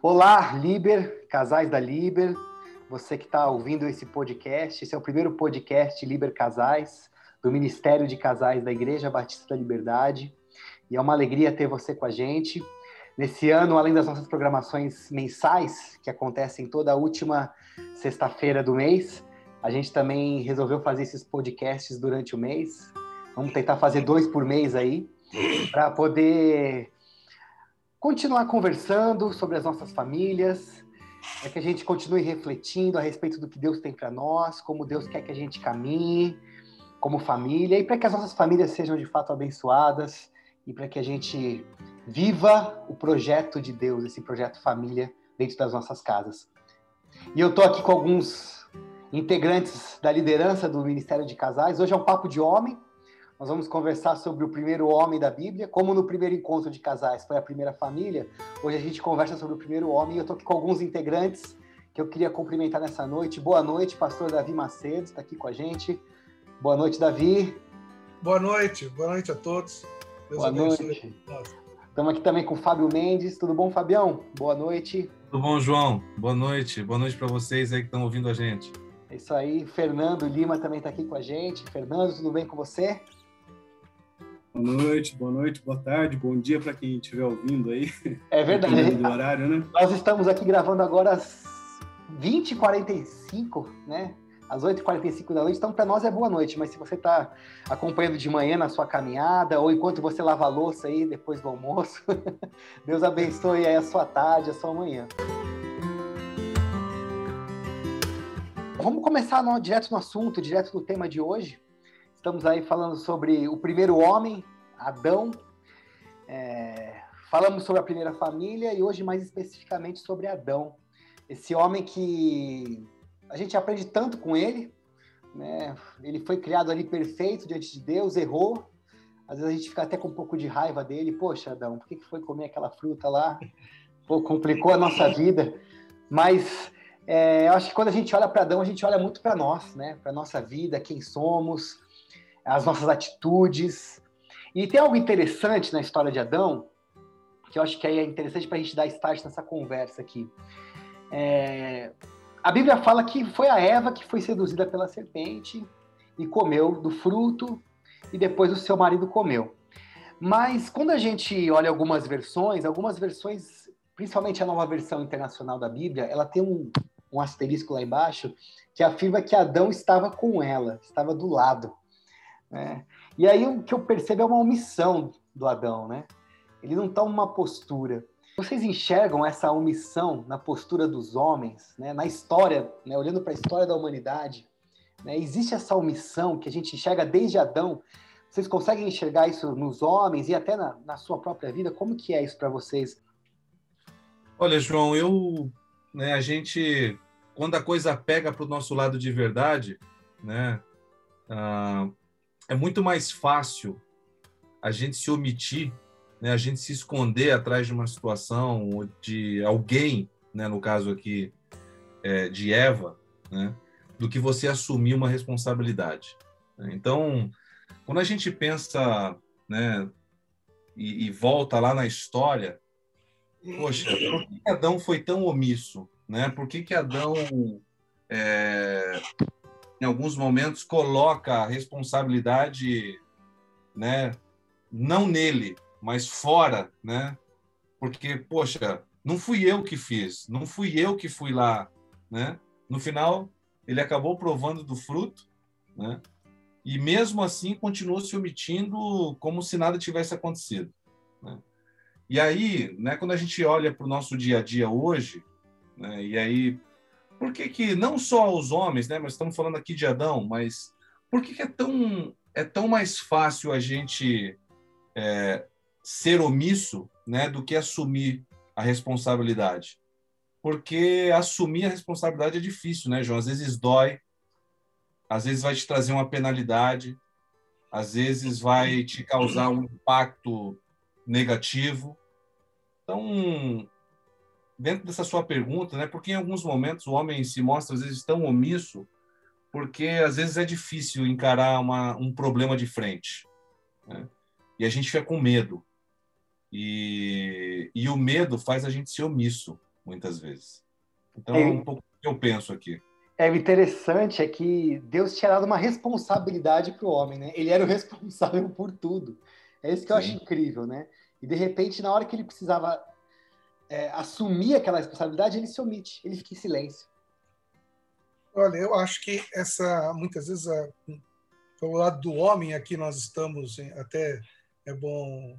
Olá, Liber, casais da Liber, você que está ouvindo esse podcast, esse é o primeiro podcast Liber Casais, do Ministério de Casais da Igreja Batista da Liberdade, e é uma alegria ter você com a gente. Nesse ano, além das nossas programações mensais, que acontecem toda última sexta-feira do mês, a gente também resolveu fazer esses podcasts durante o mês. Vamos tentar fazer dois por mês aí, para poder continuar conversando sobre as nossas famílias, é que a gente continue refletindo a respeito do que Deus tem para nós, como Deus quer que a gente caminhe como família e para que as nossas famílias sejam de fato abençoadas e para que a gente viva o projeto de Deus, esse projeto família dentro das nossas casas. E eu estou aqui com alguns integrantes da liderança do Ministério de Casais. Hoje é um papo de homem, nós vamos conversar sobre o primeiro homem da Bíblia, como no primeiro encontro de casais foi a primeira família. Hoje a gente conversa sobre o primeiro homem e eu estou aqui com alguns integrantes que eu queria cumprimentar nessa noite. Boa noite, pastor Davi Macedo, está aqui com a gente. Boa noite, Davi. Boa noite, boa noite a todos. Deus boa noite. Estamos aqui também com o Fábio Mendes. Tudo bom, Fabião? Boa noite. Tudo bom, João? Boa noite. Boa noite para vocês aí que estão ouvindo a gente. É isso aí. Fernando Lima também está aqui com a gente. Fernando, tudo bem com você? Boa noite, boa noite, boa tarde, bom dia para quem estiver ouvindo aí. É verdade. Do horário, né? Nós estamos aqui gravando agora às 20h45, né? Às 8h45 da noite, então para nós é boa noite, mas se você está acompanhando de manhã na sua caminhada, ou enquanto você lava a louça aí depois do almoço, Deus abençoe aí a sua tarde, a sua manhã. Vamos começar no, direto no assunto, direto no tema de hoje. Estamos aí falando sobre o primeiro homem, Adão. É, falamos sobre a primeira família e hoje mais especificamente sobre Adão. Esse homem que a gente aprende tanto com ele, né? Ele foi criado ali perfeito diante de Deus, errou. Às vezes a gente fica até com um pouco de raiva dele. Poxa, Adão, por que foi comer aquela fruta lá? Pô, complicou a nossa vida. Mas é, eu acho que quando a gente olha para Adão, a gente olha muito para nós, né? Para nossa vida, quem somos, as nossas atitudes. E tem algo interessante na história de Adão, que eu acho que é interessante para a gente dar start nessa conversa aqui. É... A Bíblia fala que foi a Eva que foi seduzida pela serpente e comeu do fruto, e depois o seu marido comeu. Mas quando a gente olha algumas versões, algumas versões, principalmente a nova versão internacional da Bíblia, ela tem um, um asterisco lá embaixo que afirma que Adão estava com ela, estava do lado. Né? E aí o que eu percebo é uma omissão do Adão, né? Ele não toma uma postura. Vocês enxergam essa omissão na postura dos homens, né? na história, né? olhando para a história da humanidade? Né? Existe essa omissão que a gente enxerga desde Adão. Vocês conseguem enxergar isso nos homens e até na, na sua própria vida? Como que é isso para vocês? Olha, João, eu, né, a gente, quando a coisa pega para o nosso lado de verdade, né, ah, é muito mais fácil a gente se omitir, né, a gente se esconder atrás de uma situação ou de alguém, né, no caso aqui é, de Eva, né, do que você assumir uma responsabilidade. Então, quando a gente pensa né, e, e volta lá na história, poxa, por que Adão foi tão omisso? Né? Por que, que Adão é, em alguns momentos, coloca a responsabilidade, né, não nele, mas fora, né? Porque, poxa, não fui eu que fiz, não fui eu que fui lá, né? No final, ele acabou provando do fruto, né? E mesmo assim continuou se omitindo como se nada tivesse acontecido. Né? E aí, né, quando a gente olha para o nosso dia a dia hoje, né, e aí por que, que não só os homens, né, mas estamos falando aqui de Adão, mas por que, que é, tão, é tão mais fácil a gente é, ser omisso né, do que assumir a responsabilidade? Porque assumir a responsabilidade é difícil, né, João? Às vezes dói, às vezes vai te trazer uma penalidade, às vezes vai te causar um impacto negativo. Então, dentro dessa sua pergunta, né, porque em alguns momentos o homem se mostra às vezes tão omisso, porque às vezes é difícil encarar uma, um problema de frente. Né? E a gente fica com medo. E, e o medo faz a gente ser omisso. muitas vezes. Então, é um pouco o que eu penso aqui. É interessante é que Deus tinha dado uma responsabilidade para o homem, né? Ele era o responsável por tudo. É isso que eu Sim. acho incrível, né? E de repente, na hora que ele precisava é, assumir aquela responsabilidade, ele se omite, ele fica em silêncio. Olha, eu acho que essa, muitas vezes, a, pelo lado do homem, aqui nós estamos, até é bom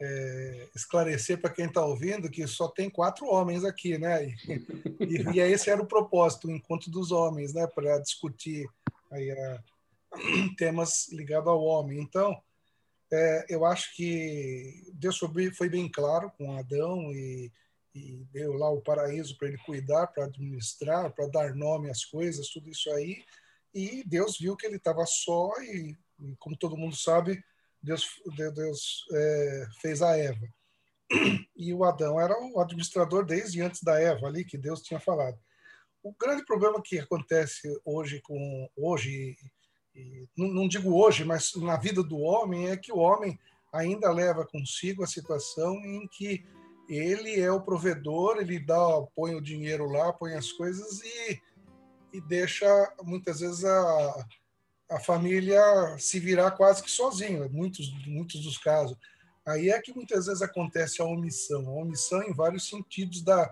é, esclarecer para quem está ouvindo que só tem quatro homens aqui, né? E, e, e, esse era o propósito, o encontro dos homens, né? Para discutir aí, a, temas ligados ao homem. Então, é, eu acho que Deus foi bem claro com Adão e, e deu lá o paraíso para ele cuidar, para administrar, para dar nome às coisas, tudo isso aí. E Deus viu que ele estava só e, e, como todo mundo sabe, Deus, Deus é, fez a Eva. E o Adão era o administrador desde antes da Eva ali, que Deus tinha falado. O grande problema que acontece hoje com hoje e, não digo hoje, mas na vida do homem é que o homem ainda leva consigo a situação em que ele é o provedor, ele dá, põe o dinheiro lá, põe as coisas e, e deixa muitas vezes a, a família se virar quase que sozinho, muitos, muitos dos casos. Aí é que muitas vezes acontece a omissão, a omissão em vários sentidos da,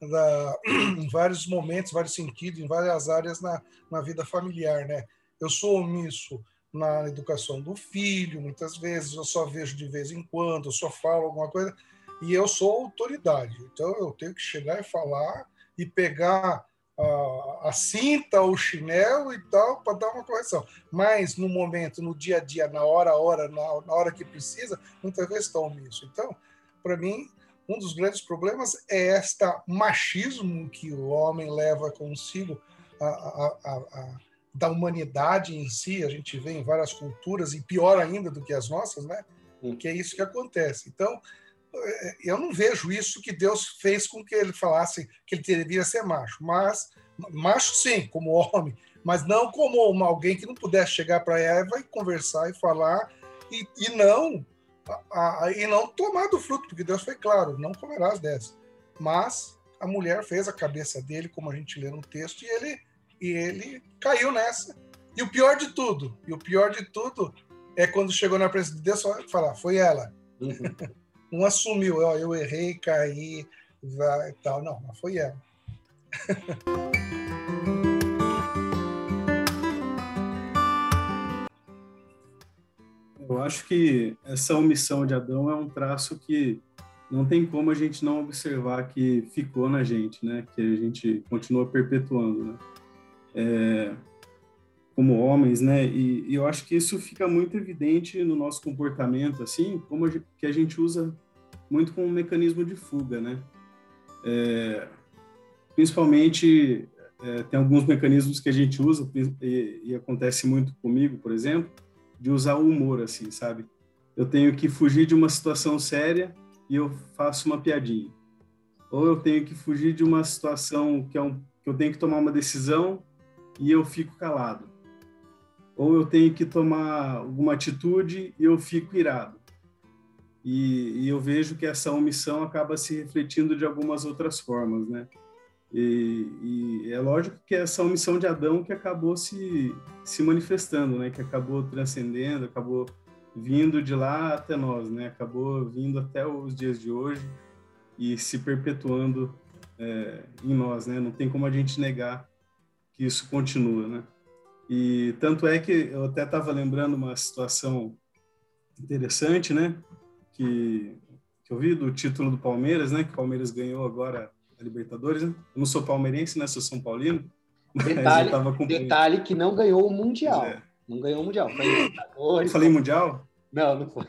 da em vários momentos, vários sentidos, em várias áreas na, na vida familiar, né? Eu sou omisso na educação do filho, muitas vezes eu só vejo de vez em quando, eu só falo alguma coisa e eu sou autoridade. Então eu tenho que chegar e falar e pegar a, a cinta, o chinelo e tal, para dar uma correção. Mas no momento, no dia a dia, na hora a hora, na, na hora que precisa, muitas vezes estão nisso. Então, para mim, um dos grandes problemas é esta machismo que o homem leva consigo a, a, da humanidade em si. A gente vê em várias culturas, e pior ainda do que as nossas, né? Que é isso que acontece. Então, eu não vejo isso que Deus fez com que ele falasse que ele deveria ser macho, mas macho sim, como homem, mas não como uma, alguém que não pudesse chegar para Eva e conversar e falar e, e não a, a, e não tomar do fruto, porque Deus foi claro, não comerás dessa. Mas a mulher fez a cabeça dele, como a gente lê no texto, e ele e ele caiu nessa. E o pior de tudo, e o pior de tudo é quando chegou na presença de Deus, falar, foi ela. Uhum. Não assumiu, ó, eu errei, caí, vai, tal. Não, mas foi ela. Eu acho que essa omissão de Adão é um traço que não tem como a gente não observar que ficou na gente, né? Que a gente continua perpetuando, né? É, como homens, né? E, e, eu acho que isso fica muito evidente no nosso comportamento, assim, como a gente, que a gente usa muito como um mecanismo de fuga, né? É, principalmente é, tem alguns mecanismos que a gente usa e, e, acontece muito comigo, por exemplo, de usar o humor, assim, sabe? Eu tenho que fugir de uma situação séria e eu faço uma piadinha. Ou eu tenho que fugir de uma situação que é um que eu tenho que tomar uma decisão e eu fico calado ou eu tenho que tomar alguma atitude e eu fico irado. E, e, eu vejo que essa omissão acaba se refletindo de algumas outras formas, né? E, e, é lógico que é essa omissão de Adão que acabou se, se manifestando, né? Que acabou transcendendo, acabou vindo de lá até nós, né? Acabou vindo até os dias de hoje e se perpetuando é, em nós, né? Não tem como a gente negar que isso continua, né? E tanto é que eu até estava lembrando uma situação interessante, né? Que, que eu vi do título do Palmeiras, né? Que o Palmeiras ganhou agora a Libertadores. Né? Eu não sou palmeirense, né? Sou São Paulino. Detalhe, detalhe que não ganhou o Mundial. É. Não ganhou o Mundial. Foi falei Mundial? Não, não foi.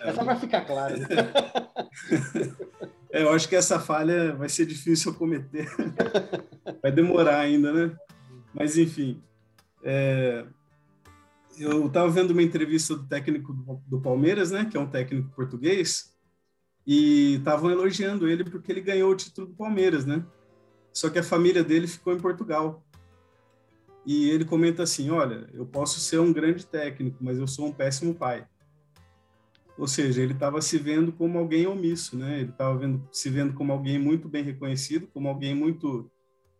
É só para ficar claro. É, eu acho que essa falha vai ser difícil eu cometer. Vai demorar ainda, né? Mas, enfim. É, eu estava vendo uma entrevista do técnico do Palmeiras, né, que é um técnico português, e estavam elogiando ele porque ele ganhou o título do Palmeiras, né? Só que a família dele ficou em Portugal. E ele comenta assim: Olha, eu posso ser um grande técnico, mas eu sou um péssimo pai. ou seja, ele estava se vendo como alguém omisso, né? Ele estava se vendo como alguém muito bem reconhecido, como alguém muito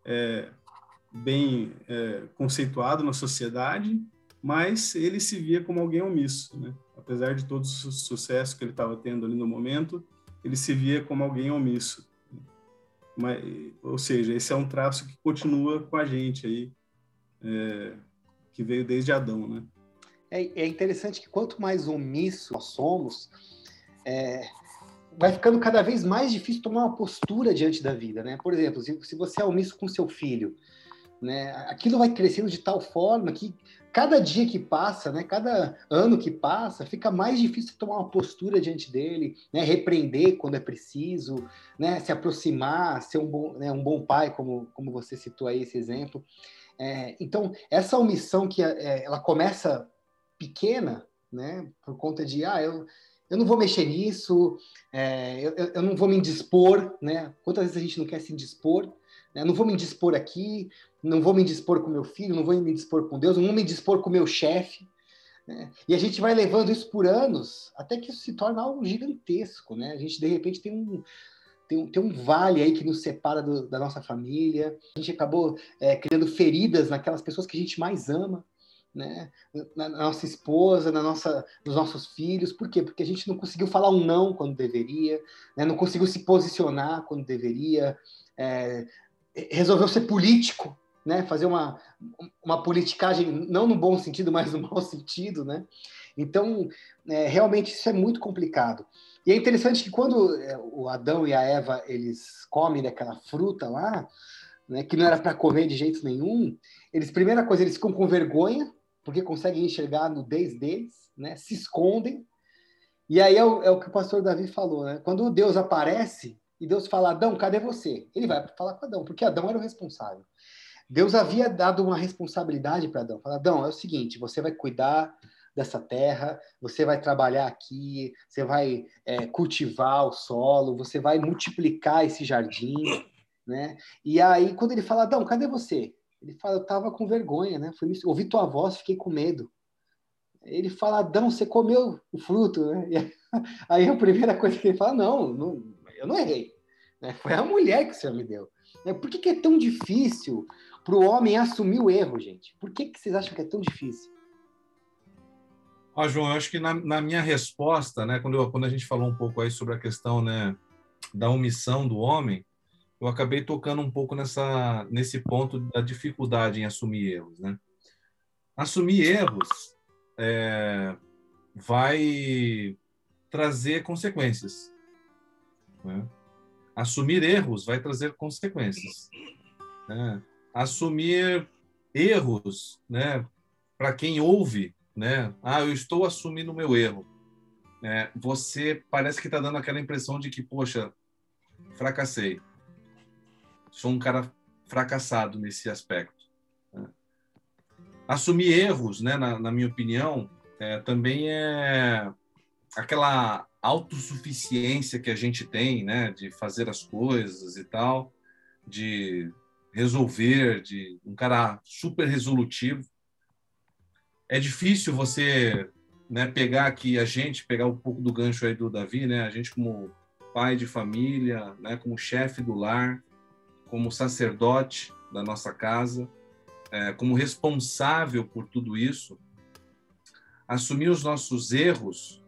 é, bem é, conceituado na sociedade, mas ele se via como alguém omisso, né? Apesar de todo o sucesso que ele estava tendo ali no momento, ele se via como alguém omisso. Mas, ou seja, esse é um traço que continua com a gente aí, é, que veio desde Adão, né? É, é, interessante que quanto mais omisso nós somos, é, vai ficando cada vez mais difícil tomar uma postura diante da vida, né? Por exemplo, se, se você é omisso com seu filho, né? Aquilo vai crescendo de tal forma que cada dia que passa, né? Cada ano que passa, fica mais difícil tomar uma postura diante dele, né? Repreender quando é preciso, né? Se aproximar, ser um bom, né? um bom pai, como, como você citou aí esse exemplo. É, então, essa omissão que é, ela começa pequena, né? Por conta de, ah, eu, eu não vou mexer nisso, é, eu, eu não vou me indispor, né? Quantas vezes a gente não quer se indispor? Né? Não vou me indispor aqui, não vou me indispor com meu filho, não vou me indispor com Deus, não vou me indispor com meu chefe. Né? E a gente vai levando isso por anos, até que isso se torna algo gigantesco, né? A gente, de repente, tem um, tem um, tem um vale aí que nos separa do, da nossa família. A gente acabou é, criando feridas naquelas pessoas que a gente mais ama, né? Na, na, nossa esposa, na nossa, nos nossos filhos. Por quê? Porque a gente não conseguiu falar um não quando deveria, né? não conseguiu se posicionar quando deveria, é, resolveu ser político, né? Fazer uma, uma politicagem, não no bom sentido, mas no mau sentido, né? Então, é, realmente isso é muito complicado. E é interessante que quando é, o Adão e a Eva eles comem daquela fruta lá, né, que não era para comer de jeito nenhum, eles primeira coisa eles ficam com vergonha porque conseguem enxergar a nudez deles, né? Se escondem. E aí é o, é o que o pastor Davi falou, né? Quando Deus aparece, e Deus fala, Adão, cadê você? Ele vai falar com Adão, porque Adão era o responsável. Deus havia dado uma responsabilidade para Adão. Fala, Adão, é o seguinte, você vai cuidar dessa terra, você vai trabalhar aqui, você vai é, cultivar o solo, você vai multiplicar esse jardim, né? E aí, quando ele fala, Adão, cadê você? Ele fala, eu estava com vergonha, né? Fui, ouvi tua voz, fiquei com medo. Ele fala, Adão, você comeu o fruto, né? E aí a primeira coisa que ele fala, não, não eu não errei. Né? Foi a mulher que o Senhor me deu. Né? Por que, que é tão difícil para o homem assumir o erro, gente? Por que, que vocês acham que é tão difícil? Ó, João, eu acho que na, na, minha resposta, né, quando, eu, quando a gente falou um pouco aí sobre a questão né, da omissão do homem, eu acabei tocando um pouco nessa, nesse ponto da dificuldade em assumir erros. Né? Assumir erros é, vai trazer consequências. Né? Assumir erros vai trazer consequências. Né? Assumir erros, né? para quem ouve, né? ah, eu estou assumindo o meu erro. É, você parece que está dando aquela impressão de que, poxa, fracassei. Sou um cara fracassado nesse aspecto. Né? Assumir erros, né, na, na minha opinião, é, também é aquela autossuficiência que a gente tem, né, de fazer as coisas e tal, de resolver, de um cara super resolutivo. É difícil você, né, pegar aqui a gente, pegar um pouco do gancho aí do Davi, né, a gente como pai de família, né, como chefe do lar, como sacerdote da nossa casa, é, como responsável por tudo isso, assumir os nossos erros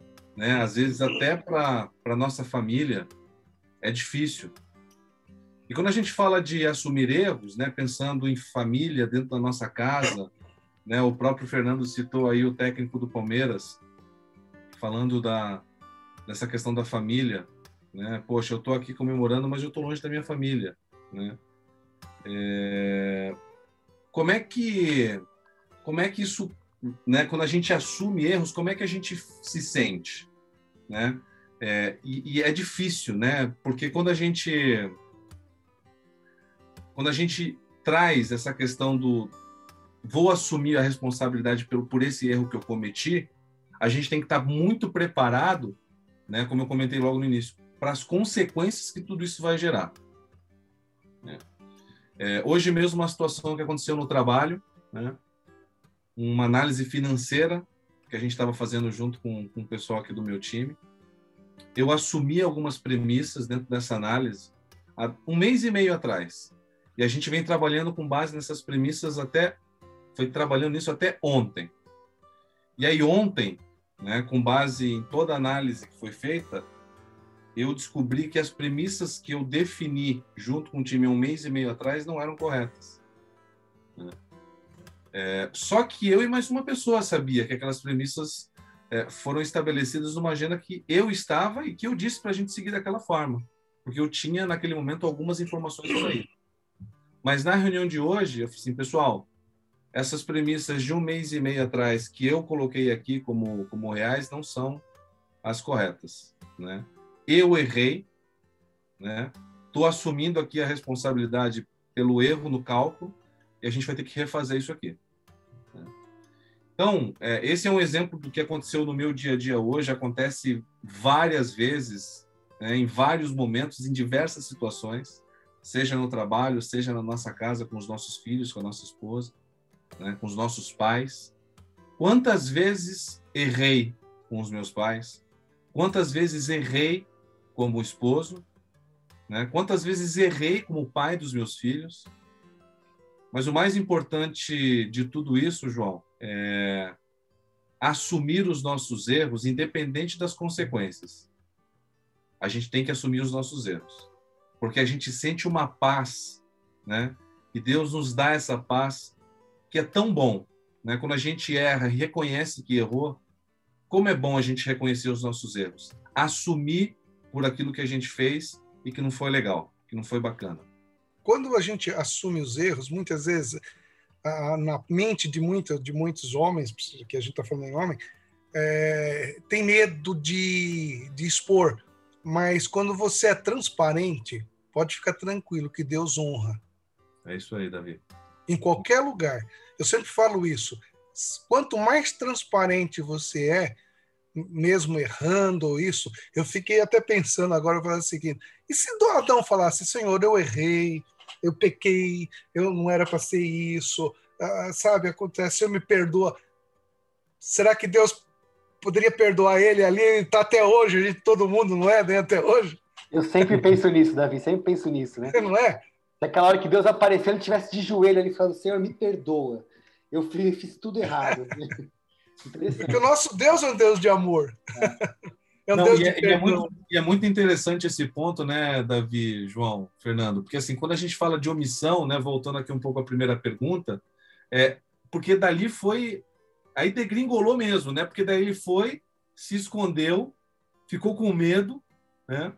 né? Às vezes até para a nossa família é difícil. E quando a gente fala de assumir erros, né, pensando em família dentro da nossa casa, né, o próprio Fernando citou aí o técnico do Palmeiras falando da dessa questão da família, né? Poxa, eu estou aqui comemorando, mas eu estou longe da minha família, né? É... Como é que como é que isso né, quando a gente assume erros, como é que a gente se sente, né? É, e, e, é difícil, né? Porque quando a gente quando a gente traz essa questão do vou assumir a responsabilidade por, por esse erro que eu cometi, a gente tem que estar muito preparado, né? Como eu comentei logo no início, para as consequências que tudo isso vai gerar. Né? É, hoje mesmo uma situação que aconteceu no trabalho, né? uma análise financeira que a gente estava fazendo junto com, com o pessoal aqui do meu time. Eu assumi algumas premissas dentro dessa análise há um mês e meio atrás. E a gente vem trabalhando com base nessas premissas até foi trabalhando nisso até ontem. E aí ontem, né, com base em toda a análise que foi feita, eu descobri que as premissas que eu defini junto com o time um mês e meio atrás não eram corretas. Né? É, só que eu e mais uma pessoa sabia que aquelas premissas é, foram estabelecidas numa agenda que eu estava e que eu disse para a gente seguir daquela forma, porque eu tinha naquele momento algumas informações por aí. Mas na reunião de hoje, eu falei assim, pessoal, essas premissas de um mês e meio atrás que eu coloquei aqui como, como reais não são as corretas, né? eu errei, né? Estou assumindo aqui a responsabilidade pelo erro no cálculo e a gente vai ter que refazer isso aqui. Né? Então, é, esse é um exemplo do que aconteceu no meu dia a dia hoje. Acontece várias vezes, né, em vários momentos, em diversas situações, seja no trabalho, seja na nossa casa, com os nossos filhos, com a nossa esposa, né, com os nossos pais. Quantas vezes errei com os meus pais? Quantas vezes errei como esposo, né? Quantas vezes errei como pai dos meus filhos? Mas o mais importante de tudo isso, João, é assumir os nossos erros, independente das consequências. A gente tem que assumir os nossos erros, porque a gente sente uma paz, né? E Deus nos dá essa paz que é tão bom, né? Quando a gente erra e reconhece que errou, como é bom a gente reconhecer os nossos erros, assumir por aquilo que a gente fez e que não foi legal, que não foi bacana. Quando a gente assume os erros, muitas vezes na mente de, muita, de muitos homens, que a gente está falando em homem, é, tem medo de, de expor. Mas quando você é transparente, pode ficar tranquilo que Deus honra. É isso aí, Davi. Em qualquer lugar. Eu sempre falo isso. Quanto mais transparente você é, mesmo errando isso, eu fiquei até pensando agora, falando o seguinte: e se Adão falasse, Senhor, eu errei, eu pequei, eu não era para ser isso, ah, sabe, acontece, eu me perdoa. Será que Deus poderia perdoar ele ali? Ele está até hoje, a gente, todo mundo não é, né, até hoje? Eu sempre penso nisso, Davi, sempre penso nisso, né? Não é? Daquela hora que Deus apareceu, ele estivesse de joelho ali falando, Senhor, me perdoa. Eu fiz tudo errado. Porque o nosso Deus é um Deus de amor. É. é um Não, Deus e, de é, e, é muito, e é muito interessante esse ponto, né, Davi, João, Fernando? Porque assim, quando a gente fala de omissão, né, voltando aqui um pouco à primeira pergunta, é porque dali foi aí degringolou mesmo, né? Porque daí ele foi, se escondeu, ficou com medo, né?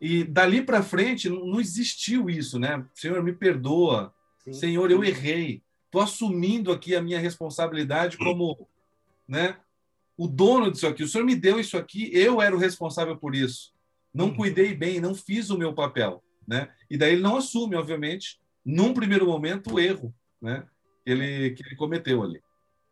E dali para frente não existiu isso, né? Senhor, me perdoa. Sim. Senhor, eu errei. Estou assumindo aqui a minha responsabilidade como né? O dono disso aqui, o senhor me deu isso aqui, eu era o responsável por isso. Não uhum. cuidei bem, não fiz o meu papel, né? E daí ele não assume, obviamente, num primeiro momento, o erro, né? Que ele, que ele cometeu ali.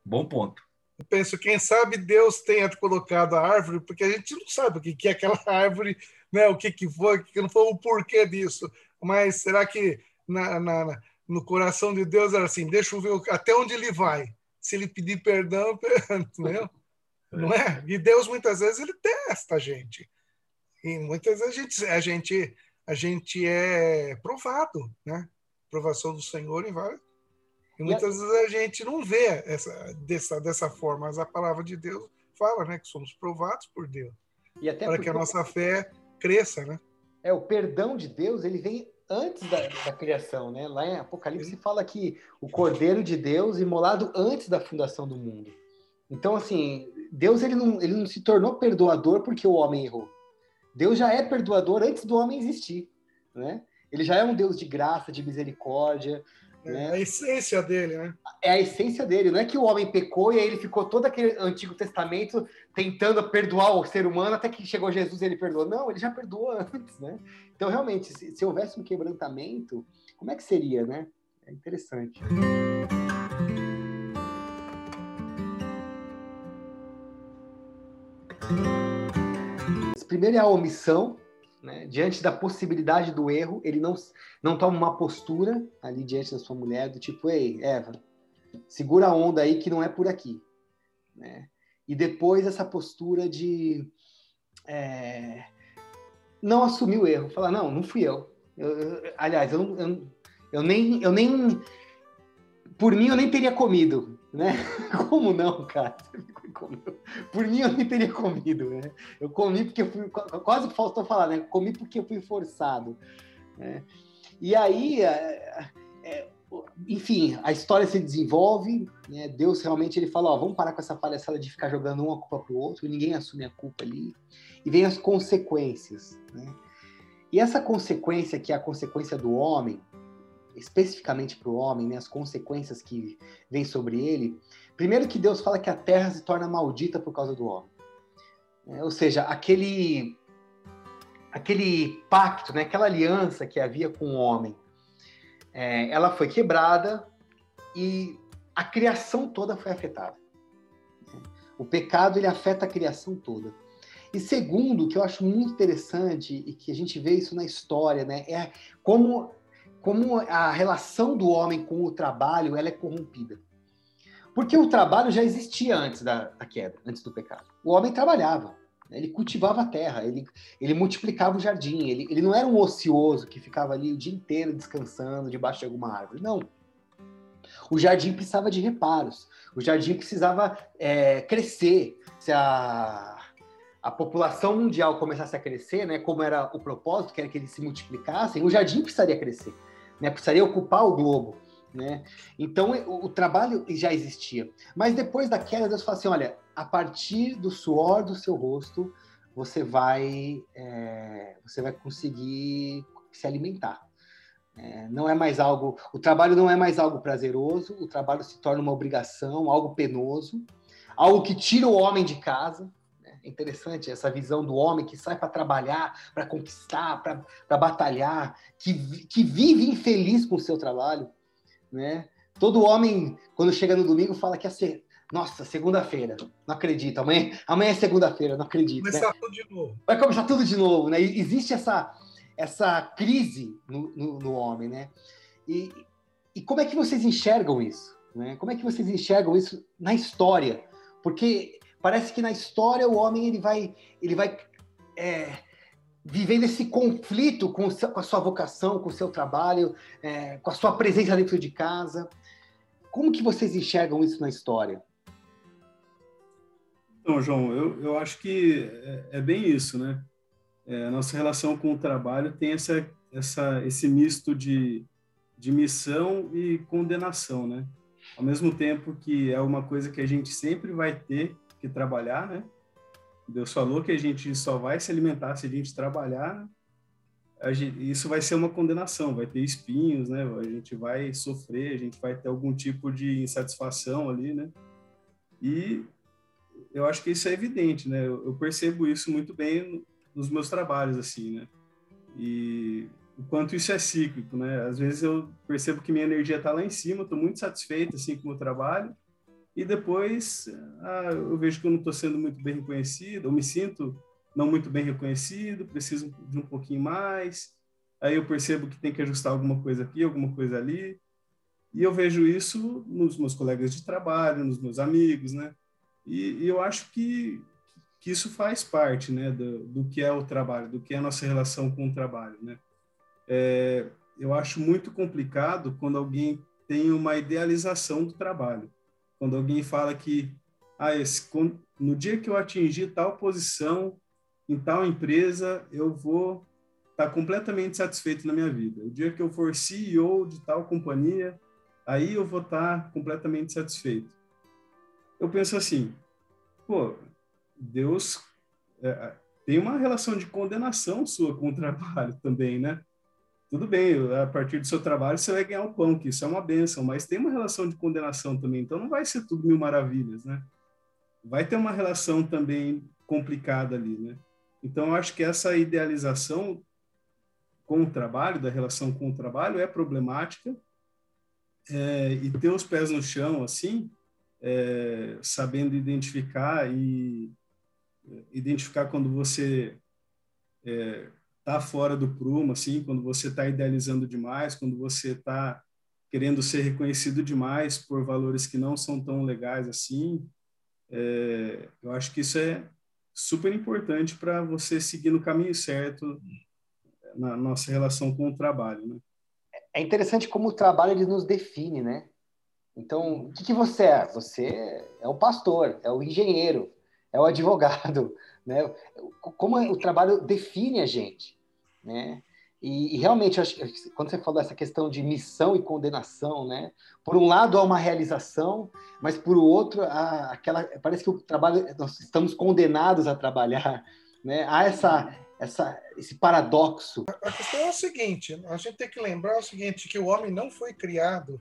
Bom ponto. Eu penso, quem sabe Deus tenha colocado a árvore, porque a gente não sabe o que é aquela árvore, né? o que, que foi, o que não foi, o porquê disso. Mas será que na, na, no coração de Deus era assim, deixa eu ver até onde ele vai se ele pedir perdão, entendeu? não é? E Deus muitas vezes ele testa a gente. E muitas vezes a gente, a gente, a gente é provado, né? Provação do Senhor em várias. E muitas vezes a gente não vê essa, dessa, dessa forma, mas a palavra de Deus fala, né, que somos provados por Deus. E até para que a nossa fé cresça, né? É, o perdão de Deus, ele vem antes da, da, criação, né? Lá em Apocalipse fala que o Cordeiro de Deus imolado antes da fundação do mundo. Então, assim, Deus ele não, ele não se tornou perdoador porque o homem errou. Deus já é perdoador antes do homem existir, né? Ele já é um Deus de graça, de misericórdia, é né? a essência dele, né? É a essência dele. Não é que o homem pecou e aí ele ficou todo aquele Antigo Testamento tentando perdoar o ser humano até que chegou Jesus e ele perdoou. Não, ele já perdoou antes, né? Então, realmente, se, se houvesse um quebrantamento, como é que seria, né? É interessante. Primeiro é a omissão, né? diante da possibilidade do erro, ele não, não toma uma postura ali diante da sua mulher, do tipo, ei, Eva, segura a onda aí que não é por aqui. Né? e depois essa postura de é, não assumir o erro, falar não, não fui eu. eu, aliás, eu, eu, eu nem eu nem por mim eu nem teria comido, né? Como não, cara? Por mim eu nem teria comido, né? Eu comi porque eu fui quase faltou falar, né? Comi porque eu fui forçado. Né? E aí, é, é, enfim, a história se desenvolve, né? Deus realmente ele fala, ó, vamos parar com essa palhaçada de ficar jogando uma culpa pro outro, ninguém assume a culpa ali, e vem as consequências, né? E essa consequência que é a consequência do homem, especificamente para o homem, né, as consequências que vêm sobre ele, primeiro que Deus fala que a terra se torna maldita por causa do homem. É, ou seja, aquele aquele pacto, né, aquela aliança que havia com o homem, é, ela foi quebrada e a criação toda foi afetada. O pecado ele afeta a criação toda. E segundo, que eu acho muito interessante e que a gente vê isso na história, né, é como como a relação do homem com o trabalho ela é corrompida. Porque o trabalho já existia antes da, da queda, antes do pecado. O homem trabalhava. Né? Ele cultivava a terra, ele, ele multiplicava o jardim, ele, ele não era um ocioso que ficava ali o dia inteiro descansando debaixo de alguma árvore. Não. O jardim precisava de reparos, o jardim precisava é, crescer. Se a, a população mundial começasse a crescer, né, como era o propósito, que era que eles se multiplicassem, o jardim precisaria crescer, né, precisaria ocupar o globo. Né? Então o, trabalho já existia. Mas depois da queda, Deus fala assim: olha, a partir do suor do seu rosto, você vai, é, você vai conseguir se alimentar. É, não é mais algo, o trabalho não é mais algo prazeroso, o trabalho se torna uma obrigação, algo penoso, algo que tira o homem de casa. É interessante essa visão do homem que sai para trabalhar, para conquistar, para batalhar, que, que vive infeliz com o seu trabalho né? Todo homem, quando chega no domingo, fala que é ser. Nossa, segunda-feira, não acredito. Amanhã, amanhã é segunda-feira, não acredito. Vai começar né? tudo de novo. Vai começar tudo de novo, né? E existe essa, essa crise no, no, no homem, né? E, e como é que vocês enxergam isso? Né? Como é que vocês enxergam isso na história? Porque parece que na história o homem ele vai, ele vai é, vivendo esse conflito com, com, a sua vocação, com o seu trabalho, é, com a sua presença dentro de casa. Como que vocês enxergam isso na história? Então, João, eu, eu acho que é, é bem isso, né? É, a nossa relação com o trabalho tem essa, essa, esse misto de, de missão e condenação, né? Ao mesmo tempo que é uma coisa que a gente sempre vai ter que trabalhar, né? Deus falou que a gente só vai se alimentar se a gente trabalhar. A gente, isso vai ser uma condenação, vai ter espinhos, né? A gente vai sofrer, a gente vai ter algum tipo de insatisfação ali, né? E eu acho que isso é evidente, né? Eu, percebo isso muito bem nos meus trabalhos, assim, né? E o quanto isso é cíclico, né? Às vezes eu percebo que minha energia está lá em cima, estou muito satisfeito assim com o trabalho, e depois ah, eu vejo que eu não estou sendo muito bem reconhecido, eu me sinto não muito bem reconhecido, preciso de um pouquinho mais, aí eu percebo que tem que ajustar alguma coisa aqui, alguma coisa ali, e eu vejo isso nos meus colegas de trabalho, nos meus amigos, né? E, e eu acho que, que isso faz parte, né, do, do que é o trabalho, do que é a nossa relação com o trabalho, né? É, eu acho muito complicado quando alguém tem uma idealização do trabalho quando alguém fala que ah, esse, no dia que eu atingir tal posição em tal empresa, eu vou estar tá completamente satisfeito na minha vida. O dia que eu for CEO de tal companhia, aí eu vou estar tá completamente satisfeito. Eu penso assim, pô, Deus é, tem uma relação de condenação sua com o trabalho também, né? Tudo bem, a partir do seu trabalho você vai ganhar o pão, que isso é uma benção, mas tem uma relação de condenação também, então não vai ser tudo mil maravilhas, né? Vai ter uma relação também complicada ali, né? Então, eu acho que essa idealização com o trabalho, da relação com o trabalho, é problemática, é, e ter os pés no chão, assim, é, sabendo identificar e identificar quando você é, tá fora do prumo, assim, quando você está idealizando demais, quando você está querendo ser reconhecido demais por valores que não são tão legais assim, é, eu acho que isso é super importante para você seguir no caminho certo na nossa relação com o trabalho, né? É interessante como o trabalho ele nos define, né? Então, o que, que você é? Você é o pastor, é o engenheiro, é o advogado, né? Como o trabalho define a gente, né? E, e realmente, acho, quando você falou essa questão de missão e condenação, né? Por um lado há uma realização, mas por outro há aquela parece que o trabalho nós estamos condenados a trabalhar, né? Há essa essa esse paradoxo. A questão é o seguinte: a gente tem que lembrar o seguinte que o homem não foi criado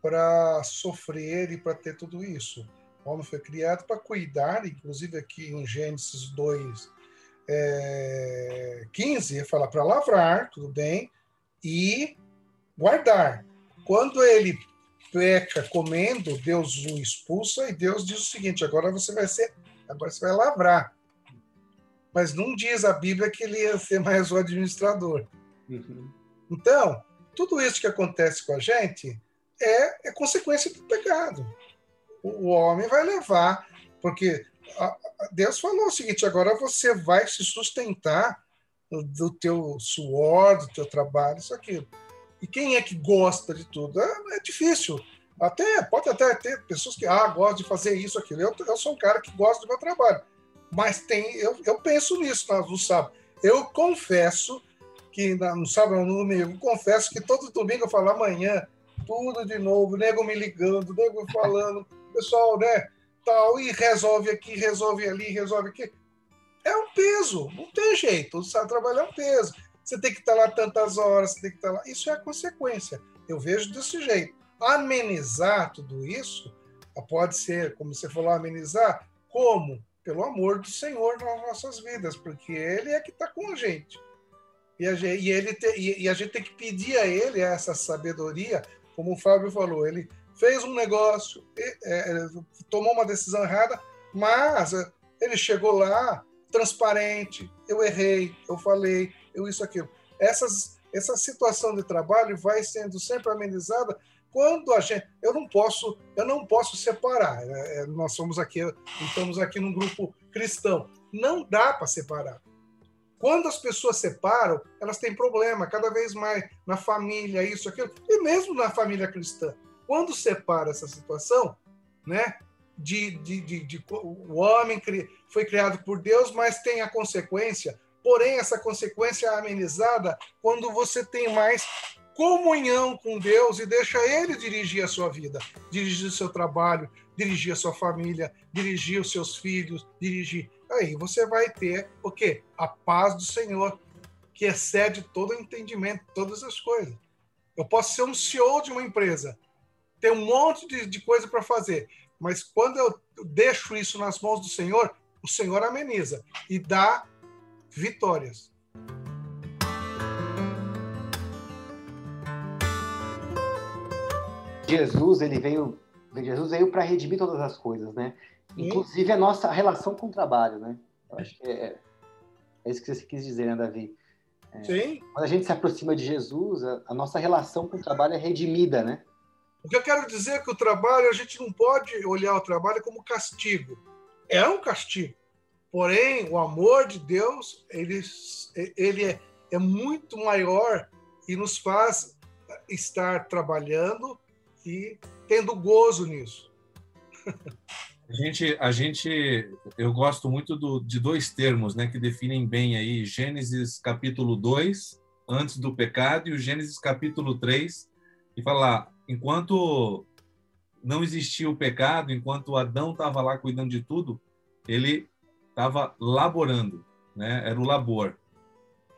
para sofrer e para ter tudo isso. O homem foi criado para cuidar, inclusive aqui em Gênesis 2, é, 15, fala para lavrar, tudo bem, e guardar. Quando ele peca comendo, Deus o expulsa e Deus diz o seguinte: agora você vai ser, agora você vai lavrar. Mas não diz a Bíblia que ele ia ser mais o administrador. Uhum. Então, tudo isso que acontece com a gente é, é consequência do pecado. O, homem vai levar, porque Deus falou o seguinte: agora você vai se sustentar do teu suor, do teu trabalho, isso aquilo. E quem é que gosta de tudo? É, é difícil. Até pode até ter pessoas que ah, gostam de fazer isso, aquilo. Eu, eu sou um cara que gosta do meu trabalho, mas tem eu, eu penso nisso no sábado. Eu confesso que no sábado, no domingo, confesso que todo domingo eu falo amanhã tudo de novo, nego me ligando, nego falando, pessoal, né? tal, e resolve aqui, resolve ali, resolve aqui. É um peso, não tem jeito. Sabe trabalhar é um peso. Você tem que estar lá tantas horas, você tem que estar lá. Isso é a consequência. Eu vejo desse jeito. Amenizar tudo isso pode ser, como você falou, amenizar, como? Pelo amor do Senhor nas nossas vidas, porque Ele é que está com a gente. E a gente, e, ele te, e, e a gente tem que pedir a Ele essa sabedoria, como o Fábio falou, ele fez um negócio, é, é, tomou uma decisão errada, mas é, ele chegou lá transparente, eu errei, eu falei, eu isso, aquilo. Essas, essa situação de trabalho vai sendo sempre amenizada quando a gente, eu não posso, eu não posso separar. É, nós somos aqui, estamos aqui num grupo cristão. Não dá para separar. Quando as pessoas separam, elas têm problema cada vez mais na família, isso, aquilo, e mesmo na família cristã. Quando separa essa situação, né, de, de, de, de, o homem foi criado por Deus, mas tem a consequência, porém essa consequência é amenizada quando você tem mais comunhão com Deus e deixa Ele dirigir a sua vida, dirigir o seu trabalho, dirigir a sua família, dirigir os seus filhos, dirigir. Aí você vai ter o quê? A paz do Senhor, que excede todo entendimento, todas as coisas. Eu posso ser um CEO de uma empresa, tem um monte de, de coisa para fazer. Mas quando eu deixo isso nas mãos do Senhor, o Senhor ameniza e dá vitórias. Jesus, ele veio, Jesus veio para redimir todas as coisas, né? Inclusive a nossa relação com o trabalho, né? Eu acho que é, é isso que você quis dizer, né, Davi? É, Sim. Quando a gente se aproxima de Jesus, a, a nossa relação com o trabalho é redimida, né? O que eu quero dizer é que o trabalho, a gente não pode olhar o trabalho como castigo. É um castigo. Porém, o amor de Deus, ele, ele é, é muito maior e nos faz estar trabalhando e tendo gozo nisso. A gente, a gente, eu gosto muito do, de dois termos, né, que definem bem aí Gênesis capítulo 2, antes do pecado, e o Gênesis capítulo 3, e fala enquanto não existia o pecado, enquanto Adão estava lá cuidando de tudo, ele estava laborando, né? Era o labor.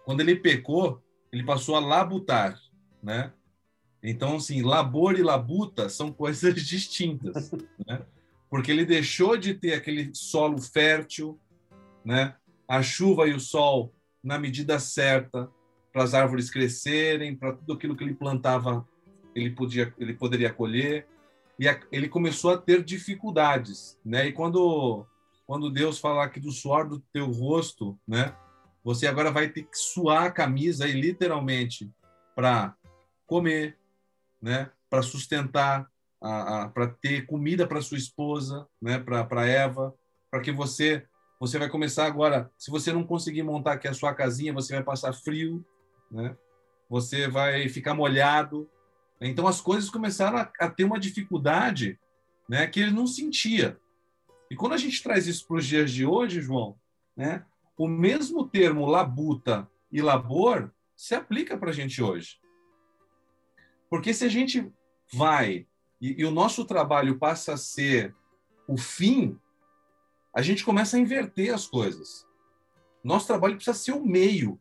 Quando ele pecou, ele passou a labutar, né? Então, assim, labor e labuta são coisas distintas, né? Porque ele deixou de ter aquele solo fértil, né? A chuva e o sol na medida certa para as árvores crescerem, para tudo aquilo que ele plantava ele podia ele poderia colher e a, ele começou a ter dificuldades, né? E quando quando Deus fala aqui do suor do teu rosto, né? Você agora vai ter que suar a camisa aí literalmente para comer, né? Para sustentar, para ter comida para sua esposa, né? Para Eva, para que você você vai começar agora. Se você não conseguir montar aqui a sua casinha, você vai passar frio, né? Você vai ficar molhado. Então as coisas começaram a, a ter uma dificuldade, né? Que ele não sentia. E quando a gente traz isso para os dias de hoje, João, né? O mesmo termo labuta e labor se aplica para a gente hoje. Porque se a gente vai e, e o nosso trabalho passa a ser o fim, a gente começa a inverter as coisas. Nosso trabalho precisa ser o meio,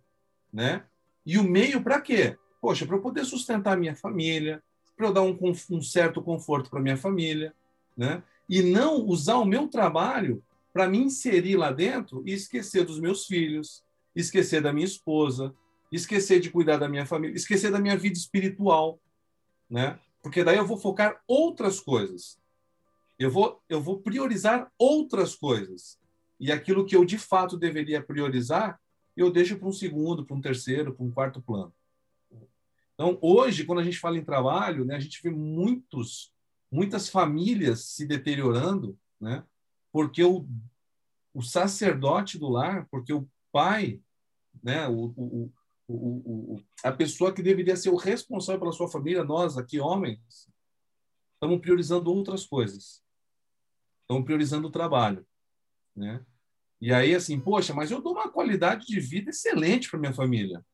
né? E o meio para quê? Poxa, para eu poder sustentar minha família, para eu dar um, um certo conforto para minha família, né? E não usar o meu trabalho para me inserir lá dentro e esquecer dos meus filhos, esquecer da minha esposa, esquecer de cuidar da minha família, esquecer da minha vida espiritual, né? Porque daí eu vou focar outras coisas. Eu vou, eu vou priorizar outras coisas. E aquilo que eu de fato deveria priorizar, eu deixo para um segundo, para um terceiro, para um quarto plano. Então, hoje, quando a gente fala em trabalho, né, a gente vê muitos, muitas famílias se deteriorando, né, porque o, o sacerdote do lar, porque o pai, né, o, o, o, a pessoa que deveria ser o responsável pela sua família, nós aqui, homens, estamos priorizando outras coisas. Estamos priorizando o trabalho. Né? E aí, assim, poxa, mas eu dou uma qualidade de vida excelente para minha família.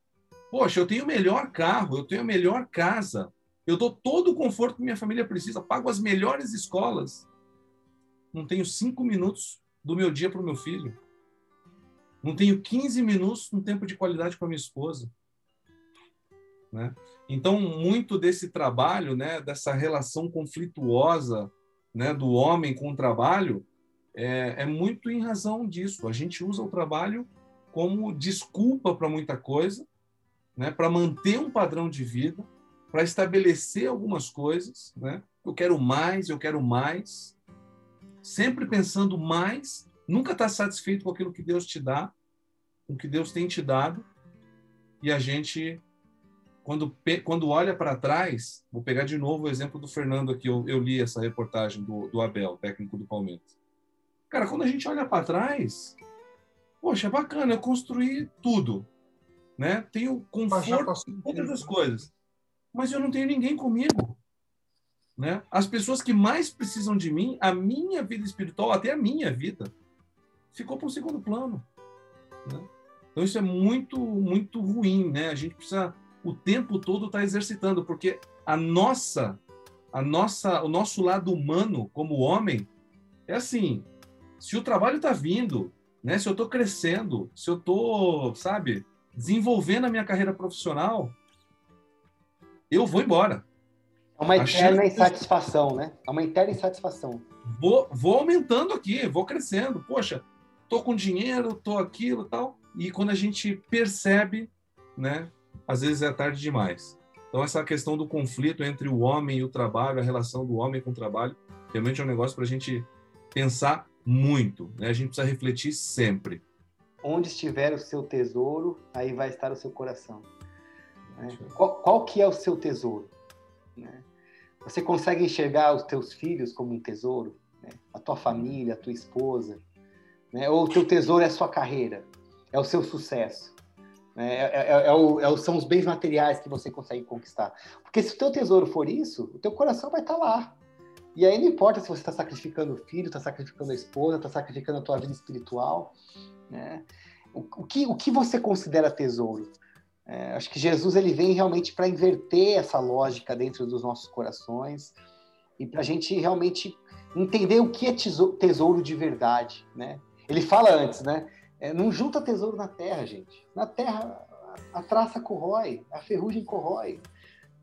Poxa, eu tenho o melhor carro, eu tenho a melhor casa, eu dou todo o conforto que minha família precisa, pago as melhores escolas. Não tenho cinco minutos do meu dia para o meu filho. Não tenho 15 minutos no tempo de qualidade com a minha esposa. Né? Então, muito desse trabalho, né, dessa relação conflituosa né, do homem com o trabalho, é, é muito em razão disso. A gente usa o trabalho como desculpa para muita coisa, né, para manter um padrão de vida, para estabelecer algumas coisas. Né? Eu quero mais, eu quero mais. Sempre pensando mais nunca está satisfeito com aquilo que Deus te dá, com o que Deus tem te dado, e a gente, quando, quando olha para trás, vou pegar de novo o exemplo do Fernando aqui, eu, eu li essa reportagem do, do Abel, técnico do Palmeiras. Cara, quando a gente olha para trás, poxa, é bacana, eu construí tudo, né? Tenho conforto em todas as coisas, mas eu não tenho ninguém comigo. Né? As pessoas que mais precisam de mim, a minha vida espiritual, até a minha vida, ficou para um segundo plano. Né? Então isso é muito, muito ruim, né? A gente precisa o tempo todo estar tá exercitando, porque a nossa, a nossa, o nosso lado humano como homem é assim. Se o trabalho está vindo, né? Se eu estou crescendo, se eu estou, sabe, desenvolvendo a minha carreira profissional, eu vou embora. É uma eterna insatisfação, né? É uma eterna insatisfação. Vou, vou aumentando aqui, vou crescendo. Poxa, tô com dinheiro, tô aquilo tal. E quando a gente percebe, né, às vezes é tarde demais. Então essa questão do conflito entre o homem e o trabalho, a relação do homem com o trabalho, realmente é um negócio para a gente pensar muito. Né? A gente precisa refletir sempre. Onde estiver o seu tesouro, aí vai estar o seu coração. Né? Qual, qual, que é o seu tesouro? Né? Você consegue enxergar os teus filhos como um tesouro? Né? A tua família, a tua esposa? Né? Ou o teu tesouro é a sua carreira, é o seu sucesso. Né? É, é, é, o, é, são os bens materiais que você consegue conquistar. Porque se o teu tesouro for isso, o teu coração vai estar lá. E aí não importa se você está sacrificando o filho, está sacrificando a esposa, está sacrificando a tua vida espiritual. Né? O, o, que, o que você considera tesouro? É, acho que Jesus ele vem realmente para inverter essa lógica dentro dos nossos corações e para a gente realmente entender o que é tesouro de verdade, né? Ele fala antes, né? É, não junta tesouro na terra, gente. Na terra a, traça corrói, a ferrugem corrói.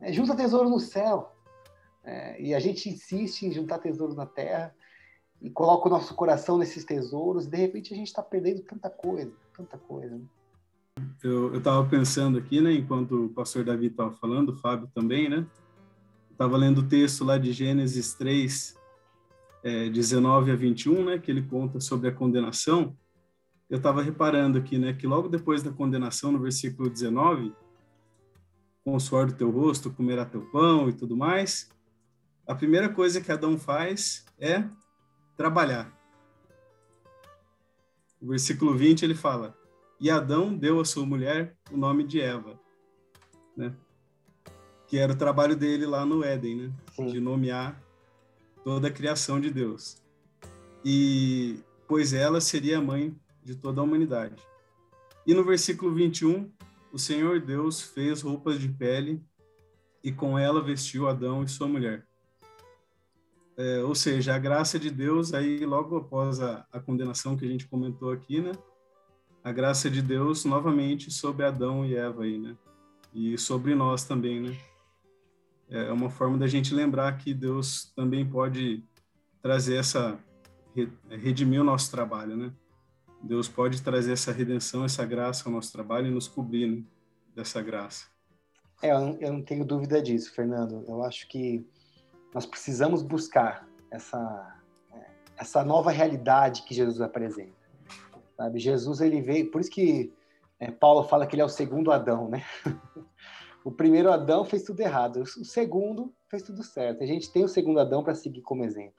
É, junta tesouro no céu. É, e a gente insiste em juntar tesouro na terra e coloca o nosso coração nesses tesouros. E de repente a gente está perdendo tanta coisa, tanta coisa. Né? Eu estava pensando aqui, né, enquanto o pastor Davi estava falando, o Fábio também, né? Estava lendo o texto lá de Gênesis 3, é, 19 a 21, né, que ele conta sobre a condenação, eu estava reparando aqui, né, que logo depois da condenação, no versículo 19, com o suor do teu rosto comerá teu pão e tudo mais, a primeira coisa que Adão faz é trabalhar. O versículo 20 ele fala: E Adão deu à sua mulher o nome de Eva, né? Que era o trabalho dele lá no Éden, né? Sim. De nomear toda a criação de Deus. E pois ela seria a mãe de toda a humanidade. E no versículo 21, o Senhor Deus fez roupas de pele e com ela vestiu Adão e sua mulher. É, ou seja, a graça de Deus, aí logo após a, a, condenação que a gente comentou aqui, né? A graça de Deus novamente sobre Adão e Eva aí, né? E sobre nós também, né? É uma forma da gente lembrar que Deus também pode trazer essa redimir o nosso trabalho, né? Deus pode trazer essa redenção, essa graça ao nosso trabalho e nos cobrir né? dessa graça. É, eu não tenho dúvida disso, Fernando. Eu acho que nós precisamos buscar essa, essa nova realidade que Jesus apresenta. Sabe? Jesus, ele veio, por isso que é, Paulo fala que ele é o segundo Adão, né? o primeiro Adão fez tudo errado, o segundo fez tudo certo. A gente tem o segundo Adão para seguir como exemplo.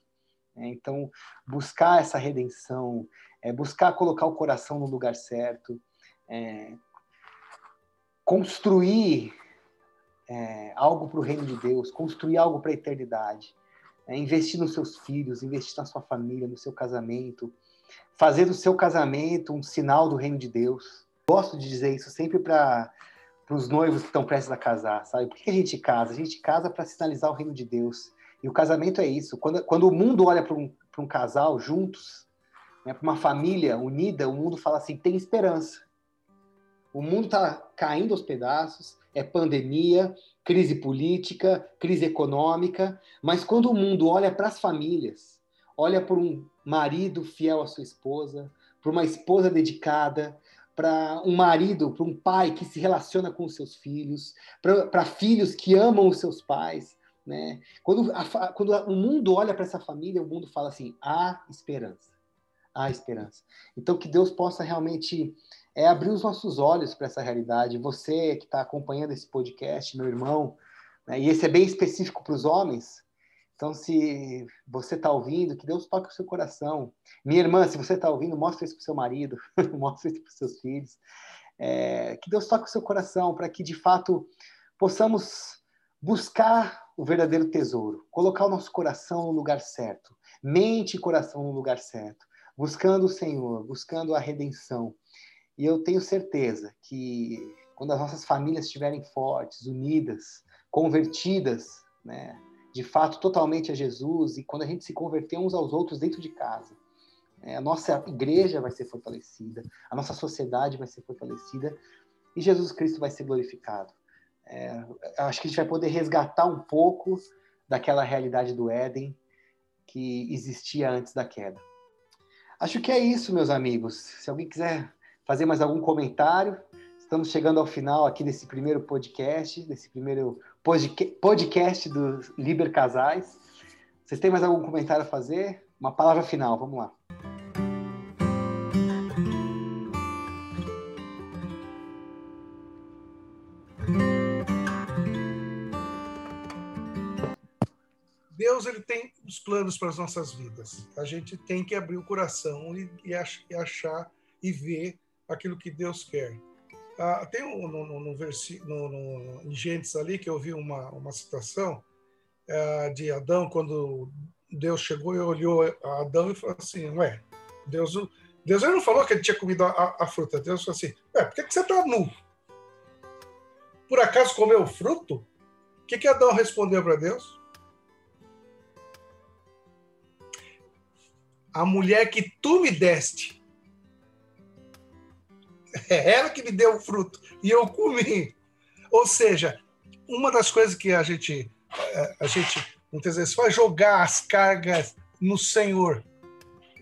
Né? Então, buscar essa redenção, é, buscar colocar o coração no lugar certo, é, construir é, algo para o reino de Deus, construir algo para a eternidade, é, investir nos seus filhos, investir na sua família, no seu casamento, fazer do seu casamento um sinal do reino de Deus. Gosto de dizer isso sempre para os noivos que estão prestes a casar, sabe? Por que a gente casa? A gente casa para sinalizar o reino de Deus. E o casamento é isso. Quando, quando o mundo olha para um, um casal juntos, né, para uma família unida, o mundo fala assim: tem esperança. O mundo está caindo aos pedaços, é pandemia, crise política, crise econômica, mas quando o mundo olha para as famílias, olha para um marido fiel à sua esposa, para uma esposa dedicada, para um marido, para um pai que se relaciona com os seus filhos, para filhos que amam os seus pais, né? Quando, a, quando o mundo olha para essa família, o mundo fala assim: há esperança, há esperança. Então que Deus possa realmente é abrir os nossos olhos para essa realidade. Você que está acompanhando esse podcast, meu irmão, né, e esse é bem específico para os homens. Então, se você está ouvindo, que Deus toque o seu coração. Minha irmã, se você está ouvindo, mostre isso para o seu marido, mostre isso para os seus filhos. É, que Deus toque o seu coração para que, de fato, possamos buscar o verdadeiro tesouro, colocar o nosso coração no lugar certo, mente e coração no lugar certo, buscando o Senhor, buscando a redenção, e eu tenho certeza que quando as nossas famílias estiverem fortes, unidas, convertidas, né, de fato totalmente a Jesus, e quando a gente se converter uns aos outros dentro de casa, né, a nossa igreja vai ser fortalecida, a nossa sociedade vai ser fortalecida e Jesus Cristo vai ser glorificado. É, acho que a gente vai poder resgatar um pouco daquela realidade do Éden que existia antes da queda. Acho que é isso, meus amigos. Se alguém quiser fazer mais algum comentário. Estamos chegando ao final aqui desse primeiro podcast, desse primeiro podcast do Liber Casais. Vocês têm mais algum comentário a fazer? Uma palavra final, vamos lá. Deus ele tem os planos para as nossas vidas. A gente tem que abrir o coração e, e achar e ver aquilo que Deus quer. Ah, tem um, no, no, no, no, no, em Gênesis ali que eu vi uma, uma citação ah, de Adão, quando Deus chegou e olhou a Adão e falou assim: Ué, Deus, Deus não falou que ele tinha comido a, a fruta. Deus falou assim: Ué, por que, que você está nu? Por acaso comeu o fruto? O que, que Adão respondeu para Deus? A mulher que tu me deste é ela que me deu o fruto e eu comi. Ou seja, uma das coisas que a gente, é, a gente muitas vezes faz jogar as cargas no Senhor.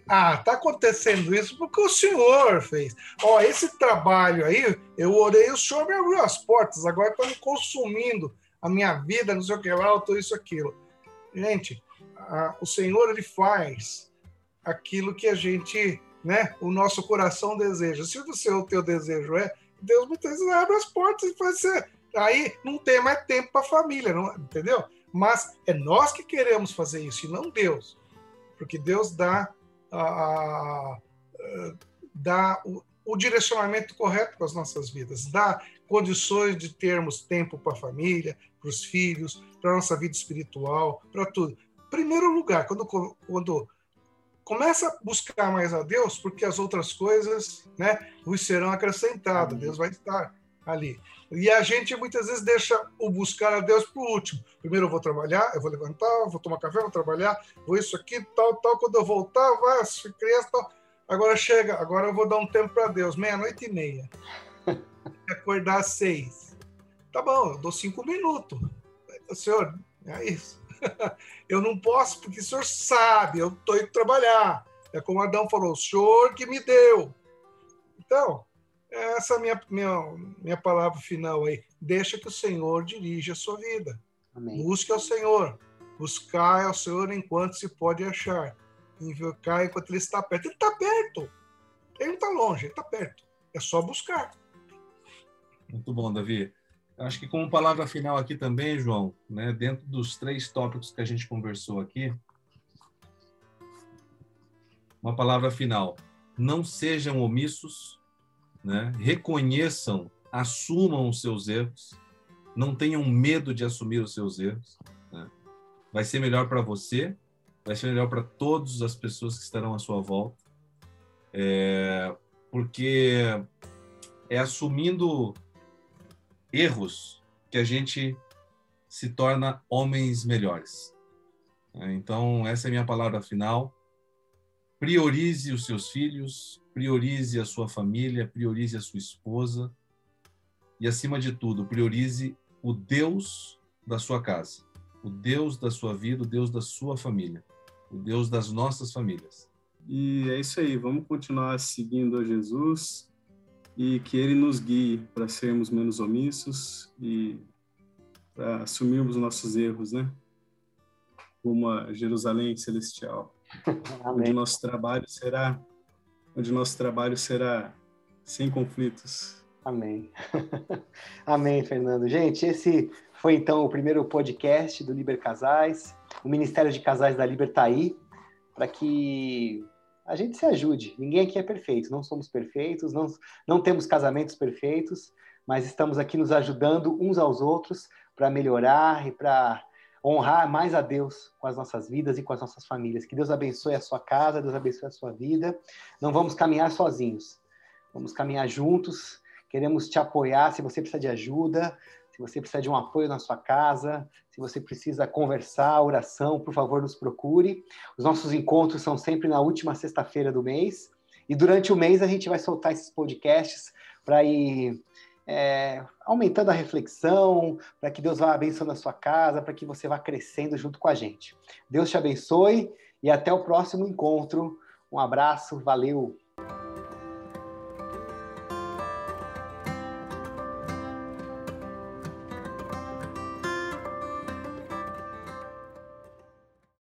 Ah, tá acontecendo isso porque o Senhor fez. Ó, esse trabalho aí, eu orei, o Senhor me abriu as portas, agora estão consumindo a minha vida, não sei o que lá, eu tô isso, aquilo. Gente, a, o Senhor, ele faz aquilo que a gente né? O nosso coração deseja. Se o seu o teu desejo é, Deus muitas vezes abre as portas e faz ser. Aí não tem mais tempo para a família, não, entendeu? Mas é nós que queremos fazer isso e não Deus. Porque Deus dá, a, a, a dá o, o direcionamento correto para as nossas vidas, dá condições de termos tempo para a família, para os filhos, para a nossa vida espiritual, para tudo. Primeiro lugar, quando, quando começa a buscar mais a Deus, porque as outras coisas né, vos serão acrescentadas, Deus vai estar ali. E a gente muitas vezes deixa o buscar a Deus para o último. Primeiro eu vou trabalhar, eu vou levantar, vou tomar café, vou trabalhar, vou isso aqui, tal, tal. Quando eu voltar, vai, criança, tal. Agora chega, agora eu vou dar um tempo para Deus, meia-noite e meia. Acordar às seis. Tá bom, eu dou cinco minutos. Senhor, é isso. eu não posso, porque o senhor sabe, eu estou indo trabalhar. É como Adão falou, o senhor que me deu. Então, essa é a minha, minha, minha palavra final aí. Deixa que o Senhor dirija a sua vida. Amém. Busque ao Senhor. Buscar ao Senhor enquanto se pode achar. Invocar enquanto Ele está perto. Ele está perto. Ele não está longe, ele está perto. É só buscar. Muito bom, Davi. Acho que como palavra final aqui também, João, né, dentro dos três tópicos que a gente conversou aqui, uma palavra final. Não sejam omissos né? reconheçam, assumam os seus erros, não tenham medo de assumir os seus erros. Né? Vai ser melhor para você, vai ser melhor para todas as pessoas que estarão à sua volta, é, porque é assumindo erros que a gente se torna homens melhores. Então, essa é a minha palavra final. Priorize os seus filhos, priorize a sua família, priorize a sua esposa e, acima de tudo, priorize o Deus da sua casa, o Deus da sua vida, o Deus da sua família, o Deus das nossas famílias. E é isso aí, vamos continuar seguindo a Jesus e que Ele nos guie para sermos menos omissos e para assumirmos nossos erros, né? Como a Jerusalém celestial. Amém. Onde nosso trabalho será onde nosso trabalho será sem conflitos. Amém. Amém, Fernando. Gente, esse foi então o primeiro podcast do Liber Casais. O Ministério de Casais da Liber está aí para que a gente se ajude. Ninguém aqui é perfeito, não somos perfeitos, não, não temos casamentos perfeitos, mas estamos aqui nos ajudando uns aos outros para melhorar e para honrar mais a Deus com as nossas vidas e com as nossas famílias. Que Deus abençoe a sua casa, Deus abençoe a sua vida. Não vamos caminhar sozinhos, vamos caminhar juntos. Queremos te apoiar se você precisa de ajuda, se você precisa de um apoio na sua casa, se você precisa conversar, oração, por favor, nos procure. Os nossos encontros são sempre na última sexta-feira do mês. E durante o mês a gente vai soltar esses podcasts para ir é, aumentando a reflexão, para que Deus vá abençoando a sua casa, para que você vá crescendo junto com a gente. Deus te abençoe e até o próximo encontro. Um abraço, valeu!